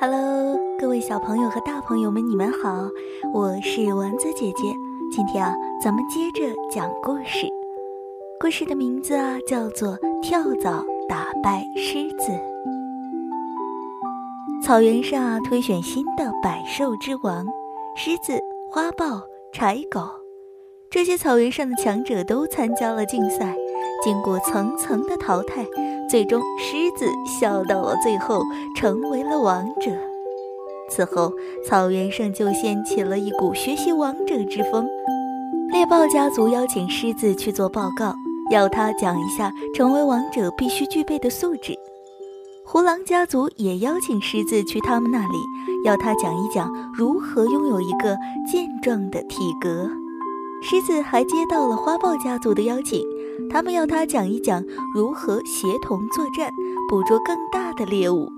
Hello，各位小朋友和大朋友们，你们好，我是丸子姐姐。今天啊，咱们接着讲故事。故事的名字啊，叫做《跳蚤打败狮子》。草原上啊，推选新的百兽之王，狮子、花豹、柴狗，这些草原上的强者都参加了竞赛。经过层层的淘汰。最终，狮子笑到了最后，成为了王者。此后，草原上就掀起了一股学习王者之风。猎豹家族邀请狮子去做报告，要他讲一下成为王者必须具备的素质。胡狼家族也邀请狮子去他们那里，要他讲一讲如何拥有一个健壮的体格。狮子还接到了花豹家族的邀请。他们要他讲一讲如何协同作战，捕捉更大的猎物。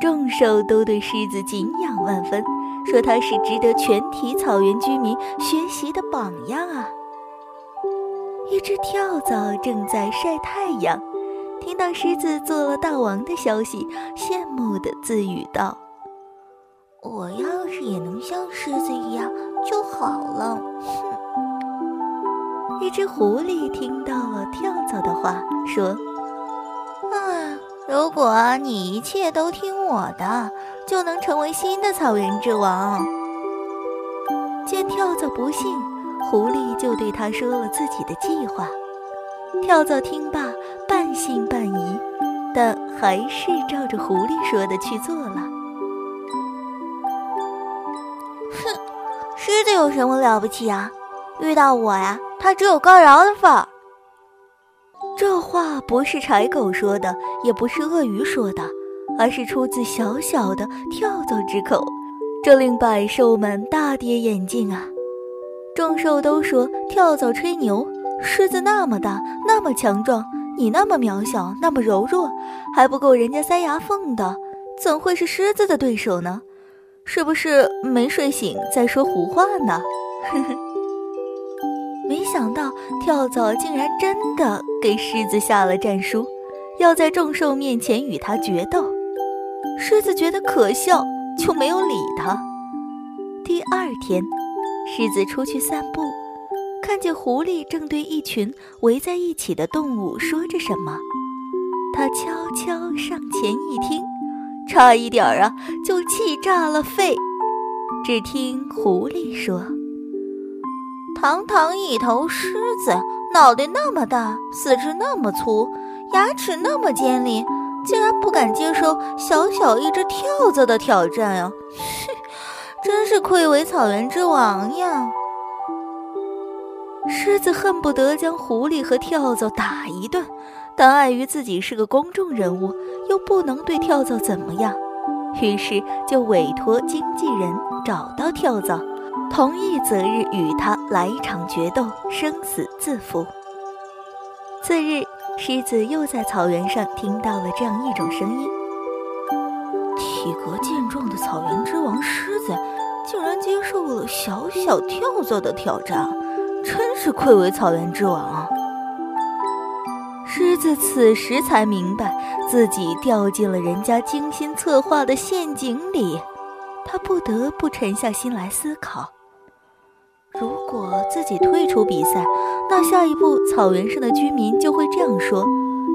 众兽都对狮子敬仰万分，说他是值得全体草原居民学习的榜样啊。一只跳蚤正在晒太阳，听到狮子做了大王的消息，羡慕地自语道：“我要是也能像狮子一样就好了。”哼。一只狐狸听到了跳蚤的话，说：“啊，如果你一切都听我的，就能成为新的草原之王。”见跳蚤不信，狐狸就对他说了自己的计划。跳蚤听罢，半信半疑，但还是照着狐狸说的去做了。哼，狮子有什么了不起啊？遇到我呀？他只有告饶的份儿。这话不是柴狗说的，也不是鳄鱼说的，而是出自小小的跳蚤之口，这令百兽们大跌眼镜啊！众兽都说跳蚤吹牛，狮子那么大，那么强壮，你那么渺小，那么柔弱，还不够人家塞牙缝的，怎会是狮子的对手呢？是不是没睡醒在说胡话呢？呵呵。没想到跳蚤竟然真的给狮子下了战书，要在众兽面前与他决斗。狮子觉得可笑，就没有理他。第二天，狮子出去散步，看见狐狸正对一群围在一起的动物说着什么。他悄悄上前一听，差一点儿啊，就气炸了肺。只听狐狸说。堂堂一头狮子，脑袋那么大，四肢那么粗，牙齿那么尖利，竟然不敢接受小小一只跳蚤的挑战啊！真是愧为草原之王呀！狮子恨不得将狐狸和跳蚤打一顿，但碍于自己是个公众人物，又不能对跳蚤怎么样，于是就委托经纪人找到跳蚤。同意择日与他来一场决斗，生死自负。次日，狮子又在草原上听到了这样一种声音：体格健壮的草原之王狮子，竟然接受了小小跳蚤的挑战，真是愧为草原之王啊！狮子此时才明白自己掉进了人家精心策划的陷阱里。他不得不沉下心来思考：如果自己退出比赛，那下一步草原上的居民就会这样说：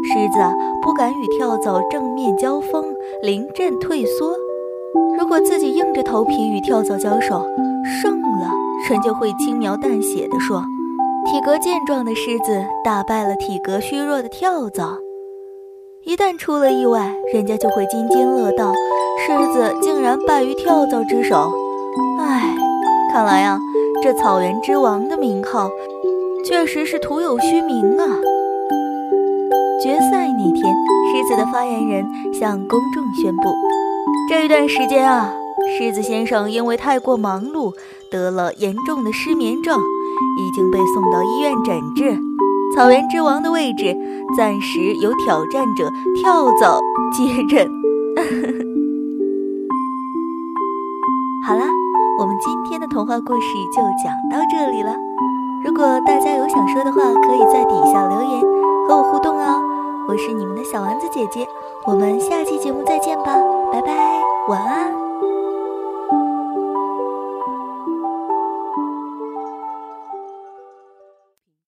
狮子不敢与跳蚤正面交锋，临阵退缩。如果自己硬着头皮与跳蚤交手，胜了，人就会轻描淡写地说：体格健壮的狮子打败了体格虚弱的跳蚤。一旦出了意外，人家就会津津乐道。狮子竟然败于跳蚤之手，唉，看来啊，这草原之王的名号确实是徒有虚名啊。决赛那天，狮子的发言人向公众宣布，这一段时间啊，狮子先生因为太过忙碌，得了严重的失眠症，已经被送到医院诊治。草原之王的位置暂时由挑战者跳蚤接任。好啦，我们今天的童话故事就讲到这里了。如果大家有想说的话，可以在底下留言和我互动哦。我是你们的小丸子姐姐，我们下期节目再见吧，拜拜，晚安。